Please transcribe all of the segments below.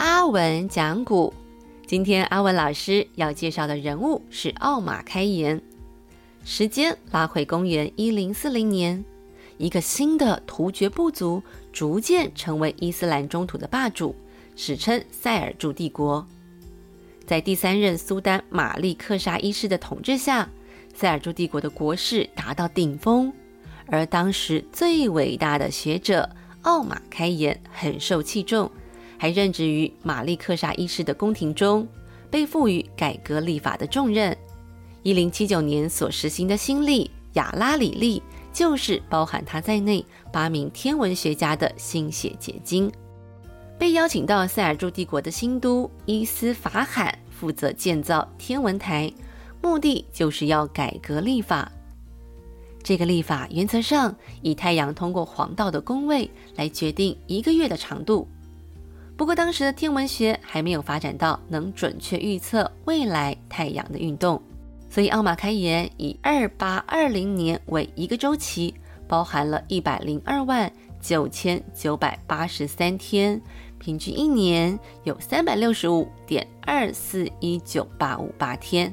阿文讲古。今天阿文老师要介绍的人物是奥马开颜。时间拉回公元一零四零年，一个新的突厥部族逐渐成为伊斯兰中土的霸主，史称塞尔柱帝国。在第三任苏丹玛丽克沙一世的统治下，塞尔柱帝国的国势达到顶峰，而当时最伟大的学者奥马开颜很受器重。还任职于玛丽克沙一世的宫廷中，被赋予改革历法的重任。一零七九年所实行的新历亚拉里历，就是包含他在内八名天文学家的心血结晶。被邀请到塞尔柱帝国的新都伊斯法罕，负责建造天文台，目的就是要改革历法。这个历法原则上以太阳通过黄道的宫位来决定一个月的长度。不过，当时的天文学还没有发展到能准确预测未来太阳的运动，所以奥马开颜以二八二零年为一个周期，包含了一百零二万九千九百八十三天，平均一年有三百六十五点二四一九八五八天，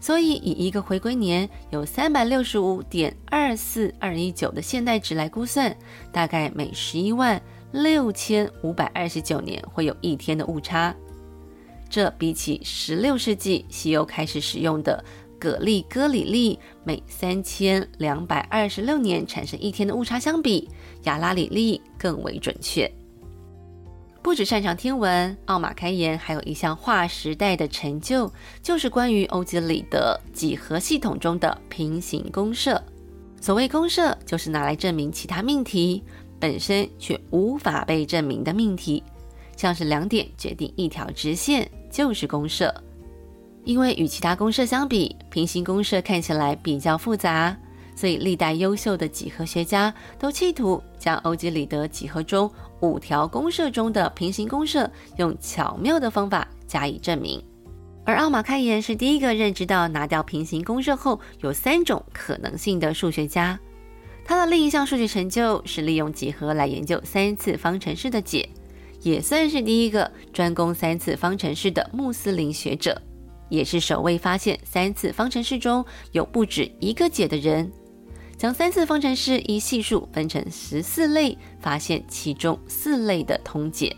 所以以一个回归年有三百六十五点二四二一九的现代值来估算，大概每十一万。六千五百二十九年会有一天的误差，这比起十六世纪西欧开始使用的葛利戈里历每三千两百二十六年产生一天的误差相比，亚拉里历更为准确。不止擅长天文，奥马开言还有一项划时代的成就，就是关于欧几里得几何系统中的平行公设。所谓公设，就是拿来证明其他命题。本身却无法被证明的命题，像是两点决定一条直线就是公设。因为与其他公设相比，平行公设看起来比较复杂，所以历代优秀的几何学家都企图将欧几里得几何中五条公设中的平行公设用巧妙的方法加以证明。而奥马开颜是第一个认知到拿掉平行公设后有三种可能性的数学家。他的另一项数学成就是利用几何来研究三次方程式的解，也算是第一个专攻三次方程式的穆斯林学者，也是首位发现三次方程式中有不止一个解的人。将三次方程式依系数分成十四类，发现其中四类的通解。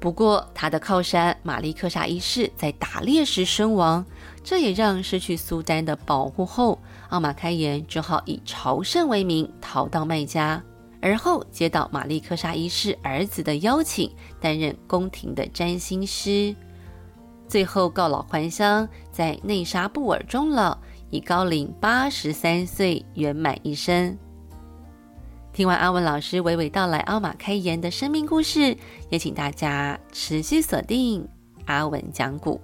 不过，他的靠山玛丽克沙一世在打猎时身亡，这也让失去苏丹的保护后，奥马开颜只好以朝圣为名逃到麦加，而后接到玛丽克沙一世儿子的邀请，担任宫廷的占星师，最后告老还乡，在内沙布尔终老，以高龄八十三岁圆满一生。听完阿文老师娓娓道来奥马开颜的生命故事，也请大家持续锁定阿文讲古。